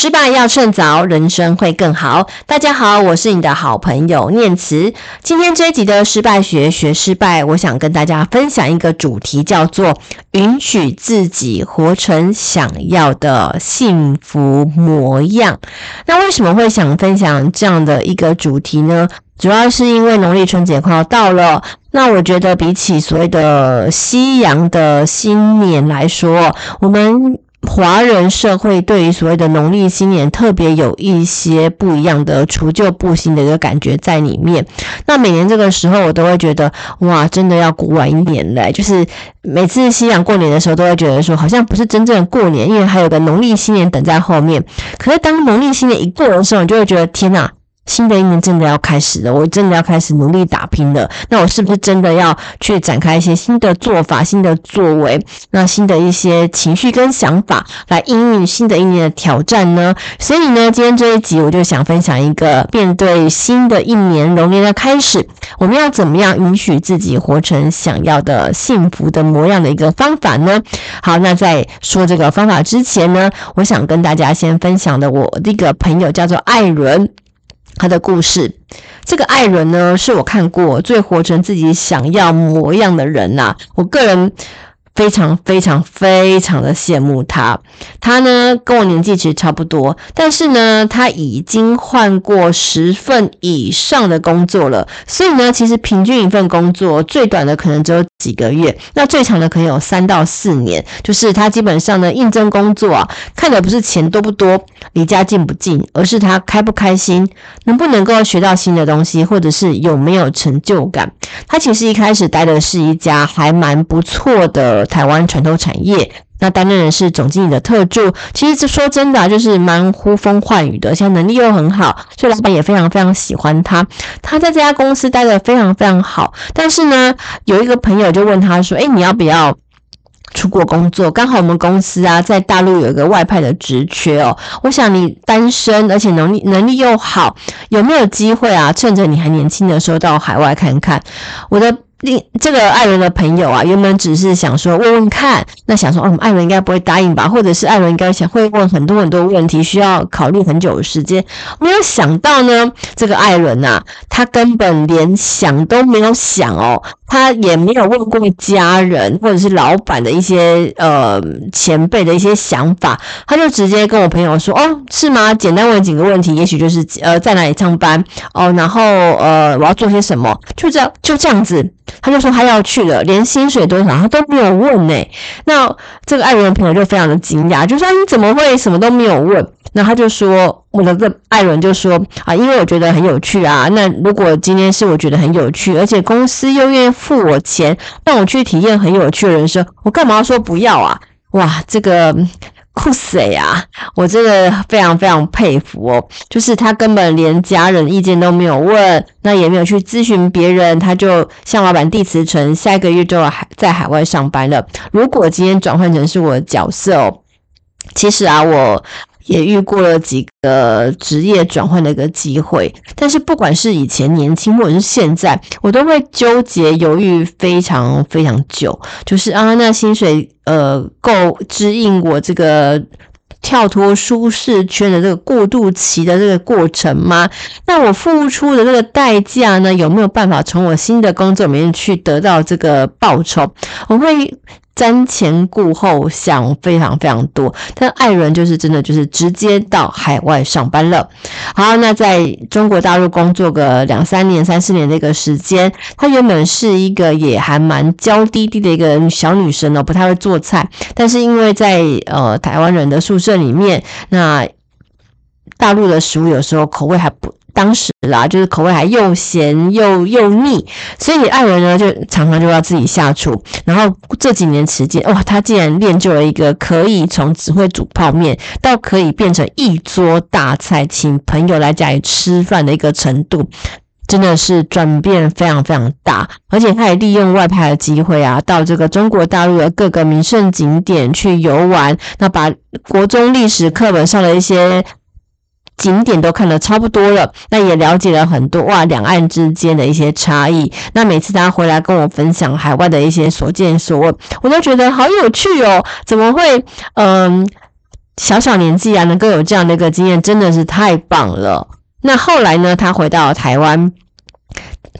失败要趁早，人生会更好。大家好，我是你的好朋友念慈。今天这一集的失败学学失败，我想跟大家分享一个主题，叫做允许自己活成想要的幸福模样。那为什么会想分享这样的一个主题呢？主要是因为农历春节快要到了，那我觉得比起所谓的西洋的新年来说，我们。华人社会对于所谓的农历新年特别有一些不一样的除旧布新的一个感觉在里面。那每年这个时候，我都会觉得哇，真的要过完一年嘞！就是每次西洋过年的时候，都会觉得说好像不是真正的过年，因为还有个农历新年等在后面。可是当农历新年一过的时候，你就会觉得天哪！新的一年真的要开始了，我真的要开始努力打拼了。那我是不是真的要去展开一些新的做法、新的作为？那新的一些情绪跟想法来应对新的一年的挑战呢？所以呢，今天这一集我就想分享一个面对新的一年龙年的开始，我们要怎么样允许自己活成想要的幸福的模样的一个方法呢？好，那在说这个方法之前呢，我想跟大家先分享的，我的一个朋友叫做艾伦。他的故事，这个艾伦呢，是我看过最活成自己想要模样的人呐、我个人。非常非常非常的羡慕他，他呢跟我年纪其实差不多，但是呢他已经换过十份以上的工作了，所以呢其实平均一份工作最短的可能只有几个月，那最长的可能有三到四年。就是他基本上呢应征工作啊，看的不是钱多不多，离家近不近，而是他开不开心，能不能够学到新的东西，或者是有没有成就感。他其实一开始待的是一家还蛮不错的。台湾传统产业，那担任的是总经理的特助。其实这说真的啊，就是蛮呼风唤雨的，现在能力又很好，所以老板也非常非常喜欢他。他在这家公司待得非常非常好。但是呢，有一个朋友就问他说：“诶，你要不要出国工作？刚好我们公司啊，在大陆有一个外派的职缺哦。我想你单身，而且能力能力又好，有没有机会啊？趁着你还年轻的时候，到海外看看。”我的。另这个艾伦的朋友啊，原本只是想说问问看，那想说，嗯，艾伦应该不会答应吧？或者是艾伦应该想会问很多很多问题，需要考虑很久的时间。没有想到呢，这个艾伦啊，他根本连想都没有想哦，他也没有问过家人或者是老板的一些呃前辈的一些想法，他就直接跟我朋友说，哦，是吗？简单问几个问题，也许就是呃在哪里上班哦，然后呃我要做些什么，就这样就这样子。他就说他要去了，连薪水多少他都没有问呢。那这个爱人的朋友就非常的惊讶，就说你怎么会什么都没有问？那他就说，我的这艾伦就说啊，因为我觉得很有趣啊。那如果今天是我觉得很有趣，而且公司又愿意付我钱，让我去体验很有趣的人生，我干嘛要说不要啊？哇，这个。酷死呀！我真的非常非常佩服哦，就是他根本连家人意见都没有问，那也没有去咨询别人，他就向老板递辞呈，下一个月就要海在海外上班了。如果今天转换成是我的角色哦，其实啊，我。也遇过了几个职业转换的一个机会，但是不管是以前年轻或者是现在，我都会纠结犹豫非常非常久。就是啊，那薪水呃够支应我这个跳脱舒适圈的这个过渡期的这个过程吗？那我付出的这个代价呢，有没有办法从我新的工作里面去得到这个报酬？我会。瞻前顾后，想非常非常多，但艾伦就是真的就是直接到海外上班了。好，那在中国大陆工作个两三年、三四年的一个时间，她原本是一个也还蛮娇滴滴的一个小女生哦，不太会做菜，但是因为在呃台湾人的宿舍里面，那大陆的食物有时候口味还不。当时啦，就是口味还又咸又又腻，所以艾伦呢就常常就要自己下厨。然后这几年时间，哇，他竟然练就了一个可以从只会煮泡面到可以变成一桌大菜，请朋友来家里吃饭的一个程度，真的是转变非常非常大。而且他也利用外派的机会啊，到这个中国大陆的各个名胜景点去游玩，那把国中历史课本上的一些。景点都看得差不多了，那也了解了很多哇，两岸之间的一些差异。那每次他回来跟我分享海外的一些所见所闻，我都觉得好有趣哦。怎么会嗯小小年纪啊，能够有这样的一个经验，真的是太棒了。那后来呢，他回到台湾。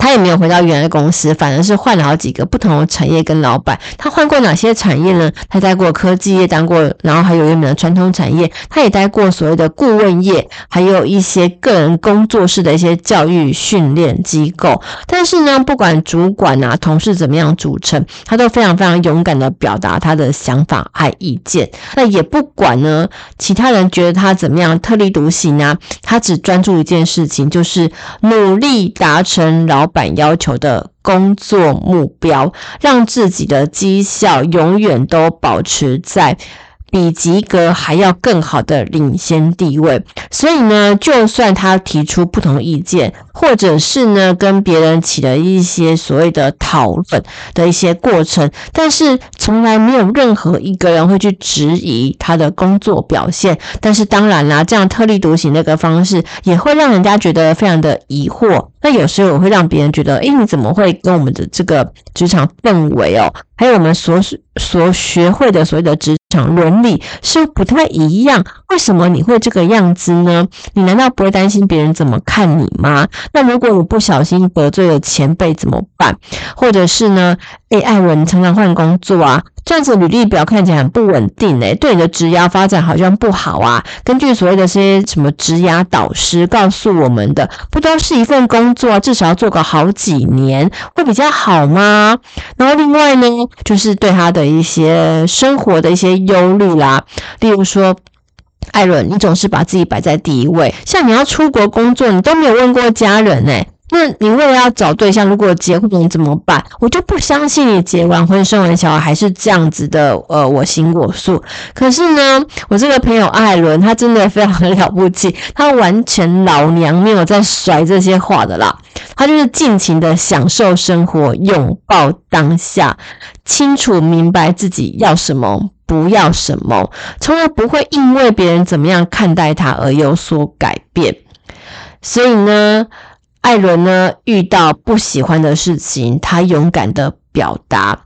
他也没有回到原来的公司，反而是换了好几个不同的产业跟老板。他换过哪些产业呢？他待过科技业，当过，然后还有原本的传统产业。他也待过所谓的顾问业，还有一些个人工作室的一些教育训练机构。但是呢，不管主管啊、同事怎么样组成，他都非常非常勇敢的表达他的想法和意见。那也不管呢，其他人觉得他怎么样特立独行啊，他只专注一件事情，就是努力达成老板要求的工作目标，让自己的绩效永远都保持在比及格还要更好的领先地位。所以呢，就算他提出不同意见，或者是呢跟别人起了一些所谓的讨论的一些过程，但是从来没有任何一个人会去质疑他的工作表现。但是当然啦，这样特立独行的一个方式，也会让人家觉得非常的疑惑。那有时候我会让别人觉得，诶，你怎么会跟我们的这个职场氛围哦，还有我们所所学会的所谓的职场伦理是不太一样？为什么你会这个样子呢？你难道不会担心别人怎么看你吗？那如果我不小心得罪了前辈怎么办？或者是呢？诶，艾伦，你常常换工作啊，这样子履历表看起来很不稳定诶，对你的职涯发展好像不好啊。根据所谓的些什么职涯导师告诉我们的，不都是一份工作，至少要做个好几年会比较好吗？然后另外呢，就是对他的一些生活的一些忧虑啦，例如说，艾伦，你总是把自己摆在第一位，像你要出国工作，你都没有问过家人诶。那你为了要找对象，如果结婚你怎么办？我就不相信你结完婚生完小孩还是这样子的，呃，我行我素。可是呢，我这个朋友艾伦，他真的非常的了不起，他完全老娘没有在甩这些话的啦，他就是尽情的享受生活，拥抱当下，清楚明白自己要什么，不要什么，从来不会因为别人怎么样看待他而有所改变。所以呢。艾伦呢，遇到不喜欢的事情，他勇敢的表达；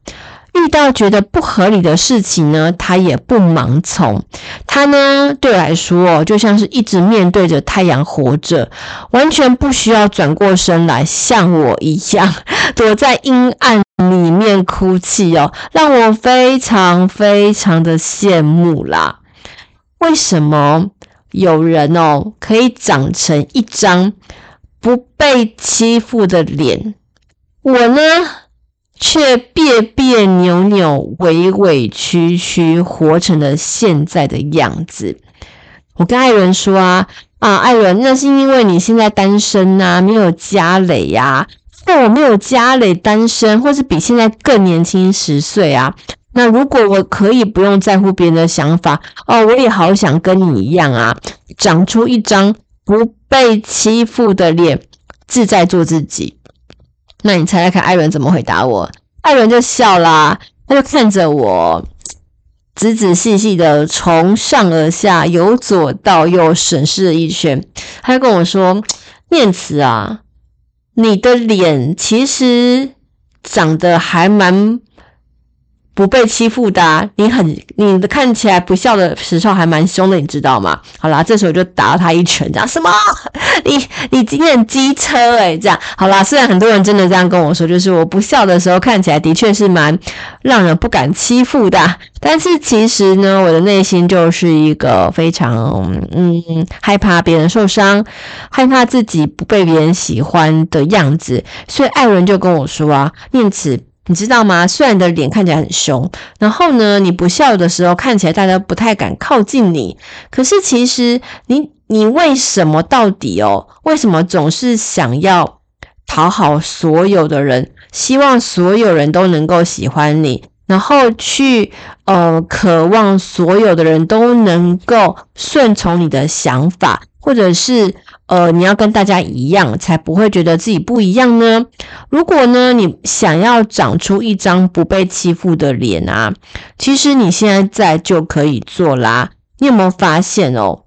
遇到觉得不合理的事情呢，他也不盲从。他呢，对我来说哦，就像是一直面对着太阳活着，完全不需要转过身来，像我一样 躲在阴暗里面哭泣哦，让我非常非常的羡慕啦。为什么有人哦，可以长成一张不被欺负的脸，我呢却别别扭扭、委委屈屈，活成了现在的样子。我跟艾伦说啊啊，艾伦，那是因为你现在单身呐，没有家累呀。那我没有家累，单身，或是比现在更年轻十岁啊。那如果我可以不用在乎别人的想法哦，我也好想跟你一样啊，长出一张。不被欺负的脸，自在做自己。那你猜猜看，艾伦怎么回答我？艾伦就笑啦，他就看着我，仔仔细细的从上而下，由左到右审视了一圈。他就跟我说：“念慈啊，你的脸其实长得还蛮……”不被欺负的，你很你的看起来不笑的时候还蛮凶的，你知道吗？好啦，这时候就打了他一拳，这样什么？你你今天很机车诶、欸、这样好啦。虽然很多人真的这样跟我说，就是我不笑的时候看起来的确是蛮让人不敢欺负的，但是其实呢，我的内心就是一个非常嗯害怕别人受伤，害怕自己不被别人喜欢的样子，所以艾伦就跟我说啊，念慈。你知道吗？虽然你的脸看起来很凶，然后呢，你不笑的时候看起来大家不太敢靠近你。可是其实你，你为什么到底哦？为什么总是想要讨好所有的人，希望所有人都能够喜欢你，然后去呃渴望所有的人都能够顺从你的想法，或者是？呃，你要跟大家一样，才不会觉得自己不一样呢。如果呢，你想要长出一张不被欺负的脸啊，其实你现在在就可以做啦。你有没有发现哦？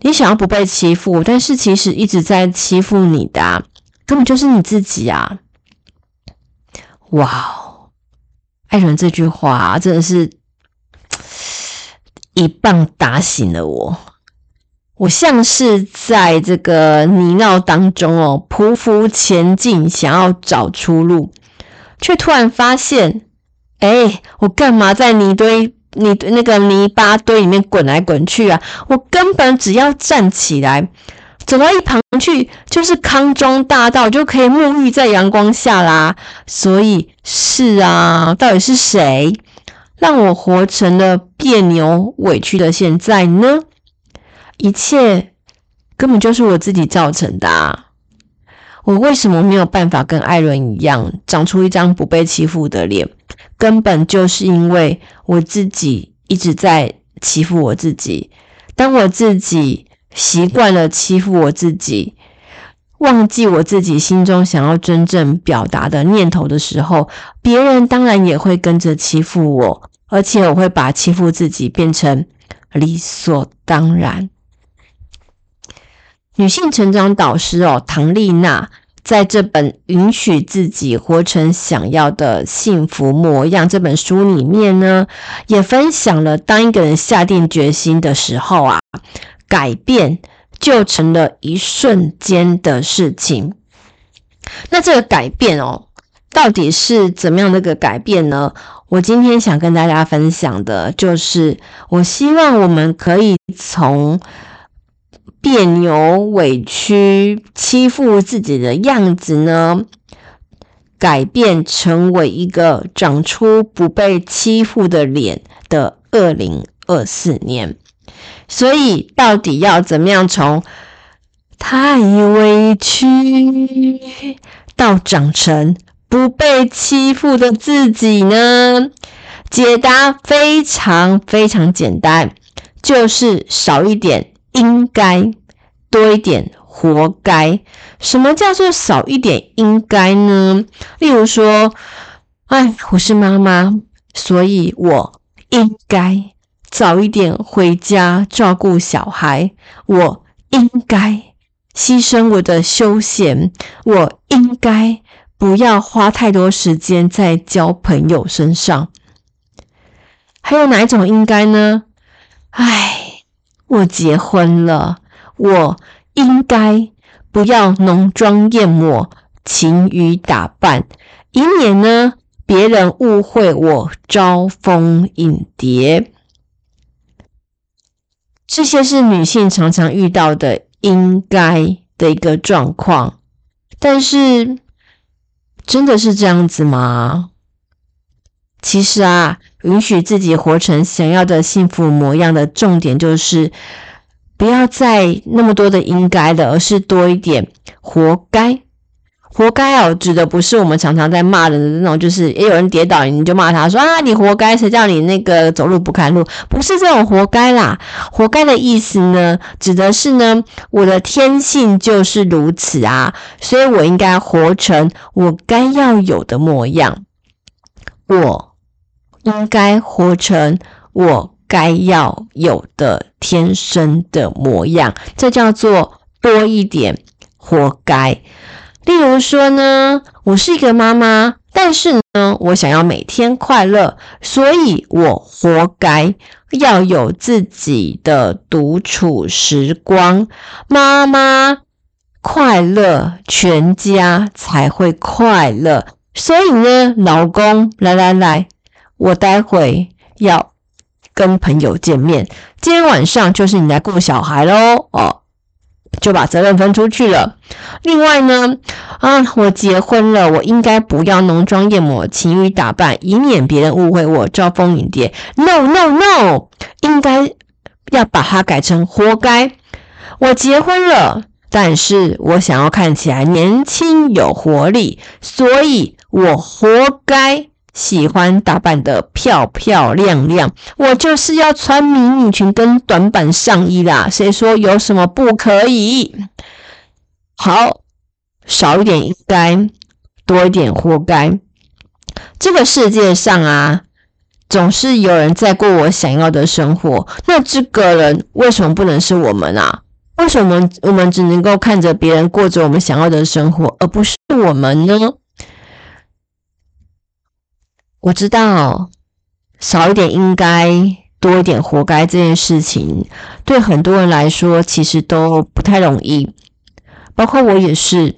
你想要不被欺负，但是其实一直在欺负你的啊，根本就是你自己啊！哇哦，艾伦这句话真的是一棒打醒了我。我像是在这个泥淖当中哦，匍匐前进，想要找出路，却突然发现，哎，我干嘛在泥堆、泥那个泥巴堆里面滚来滚去啊？我根本只要站起来，走到一旁去，就是康庄大道，就可以沐浴在阳光下啦。所以是啊，到底是谁让我活成了别扭委屈的现在呢？一切根本就是我自己造成的啊。我为什么没有办法跟艾伦一样长出一张不被欺负的脸？根本就是因为我自己一直在欺负我自己。当我自己习惯了欺负我自己，忘记我自己心中想要真正表达的念头的时候，别人当然也会跟着欺负我，而且我会把欺负自己变成理所当然。女性成长导师哦，唐丽娜在这本《允许自己活成想要的幸福模样》这本书里面呢，也分享了当一个人下定决心的时候啊，改变就成了一瞬间的事情。那这个改变哦，到底是怎么样的一个改变呢？我今天想跟大家分享的就是，我希望我们可以从。别扭、委屈、欺负自己的样子呢，改变成为一个长出不被欺负的脸的二零二四年。所以，到底要怎么样从太委屈到长成不被欺负的自己呢？解答非常非常简单，就是少一点。应该多一点，活该。什么叫做少一点应该呢？例如说，哎，我是妈妈，所以我应该早一点回家照顾小孩。我应该牺牲我的休闲。我应该不要花太多时间在交朋友身上。还有哪一种应该呢？哎。我结婚了，我应该不要浓妆艳抹、勤于打扮，以免呢别人误会我招蜂引蝶。这些是女性常常遇到的应该的一个状况，但是真的是这样子吗？其实啊。允许自己活成想要的幸福模样的重点，就是不要再那么多的应该的，而是多一点活该。活该哦，指的不是我们常常在骂人的那种，就是也有人跌倒，你就骂他说啊，你活该，谁叫你那个走路不看路？不是这种活该啦。活该的意思呢，指的是呢，我的天性就是如此啊，所以我应该活成我该要有的模样。我。应该活成我该要有的天生的模样，这叫做多一点活该。例如说呢，我是一个妈妈，但是呢，我想要每天快乐，所以我活该要有自己的独处时光。妈妈快乐，全家才会快乐。所以呢，老公，来来来。我待会要跟朋友见面，今天晚上就是你来顾小孩喽，哦，就把责任分出去了。另外呢，啊，我结婚了，我应该不要浓妆艳抹、勤于打扮，以免别人误会我招蜂引蝶。No No No，应该要把它改成活该。我结婚了，但是我想要看起来年轻有活力，所以我活该。喜欢打扮的漂漂亮亮，我就是要穿迷你裙跟短版上衣啦。谁说有什么不可以？好，少一点应该，多一点活该。这个世界上啊，总是有人在过我想要的生活。那这个人为什么不能是我们啊？为什么我们只能够看着别人过着我们想要的生活，而不是我们呢？我知道少一点应该多一点活该这件事情，对很多人来说其实都不太容易，包括我也是。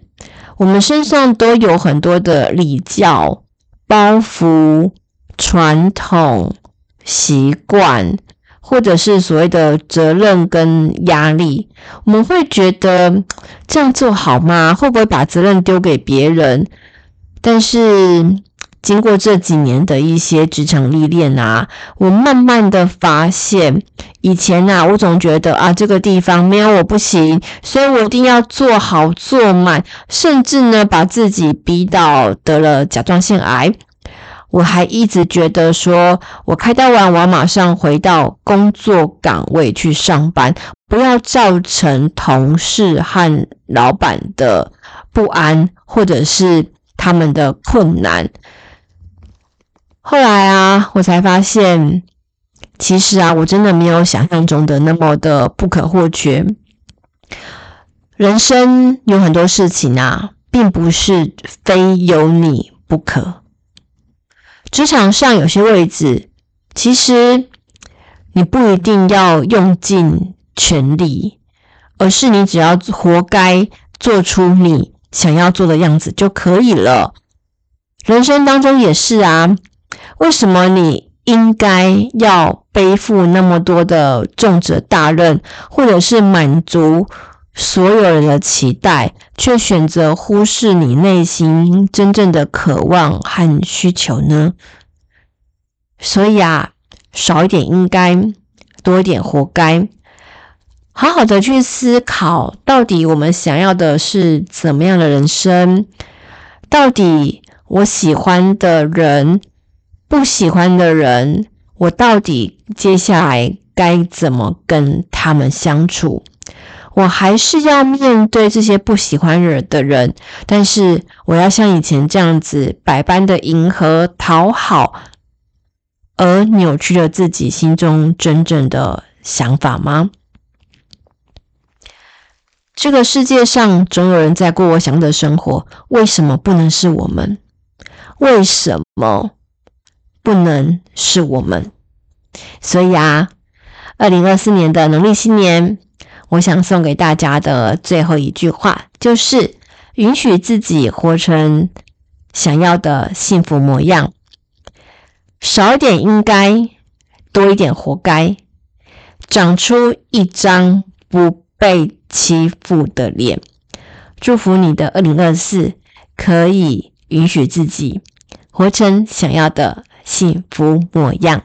我们身上都有很多的礼教、包袱、传统、习惯，或者是所谓的责任跟压力。我们会觉得这样做好吗？会不会把责任丢给别人？但是。经过这几年的一些职场历练啊，我慢慢的发现，以前啊，我总觉得啊，这个地方没有我不行，所以我一定要做好做满，甚至呢，把自己逼到得了甲状腺癌。我还一直觉得说，我开刀完，我要马上回到工作岗位去上班，不要造成同事和老板的不安，或者是他们的困难。后来啊，我才发现，其实啊，我真的没有想象中的那么的不可或缺。人生有很多事情啊，并不是非有你不可。职场上有些位置，其实你不一定要用尽全力，而是你只要活该做出你想要做的样子就可以了。人生当中也是啊。为什么你应该要背负那么多的重责大任，或者是满足所有人的期待，却选择忽视你内心真正的渴望和需求呢？所以啊，少一点应该，多一点活该。好好的去思考，到底我们想要的是怎么样的人生？到底我喜欢的人，不喜欢的人，我到底接下来该怎么跟他们相处？我还是要面对这些不喜欢人的人，但是我要像以前这样子百般的迎合、讨好，而扭曲了自己心中真正的想法吗？这个世界上总有人在过我想的生活，为什么不能是我们？为什么？不能是我们，所以啊，二零二四年的农历新年，我想送给大家的最后一句话，就是允许自己活成想要的幸福模样，少一点应该，多一点活该，长出一张不被欺负的脸。祝福你的二零二四，可以允许自己活成想要的。幸福模样。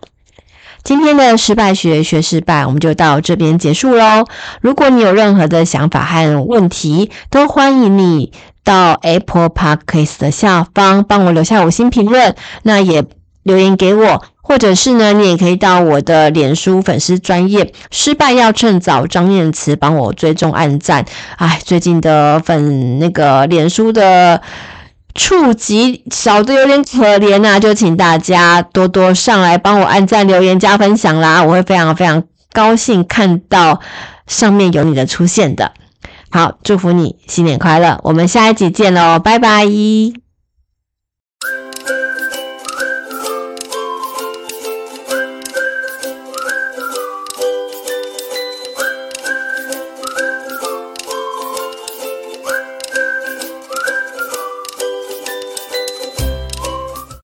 今天的失败学学失败，我们就到这边结束喽。如果你有任何的想法和问题，都欢迎你到 Apple Podcast 的下方帮我留下五星评论，那也留言给我，或者是呢，你也可以到我的脸书粉丝专业失败要趁早张念慈帮我追踪按赞。哎，最近的粉那个脸书的。触及少的有点可怜呐、就请大家多多上来帮我按赞、留言、加分享啦，我会非常非常高兴看到上面有你的出现的。好，祝福你新年快乐，我们下一集见喽，拜拜。